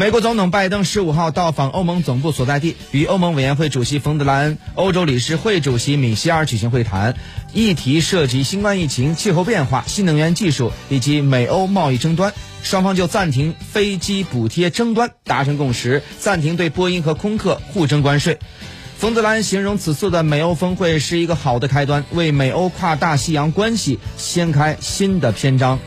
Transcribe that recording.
美国总统拜登十五号到访欧盟总部所在地与欧盟委员会主席冯德莱恩欧洲理事会主席米歇尔举行会谈。议题涉及新冠疫情气候变化新能源技术以及美欧贸易争端。双方就暂停飞机补贴争端达成共识。暂停对波音和空客互征关税冯德莱恩形容此次的美欧峰会是一个好的开端为美欧跨大西洋关系掀开新的篇章。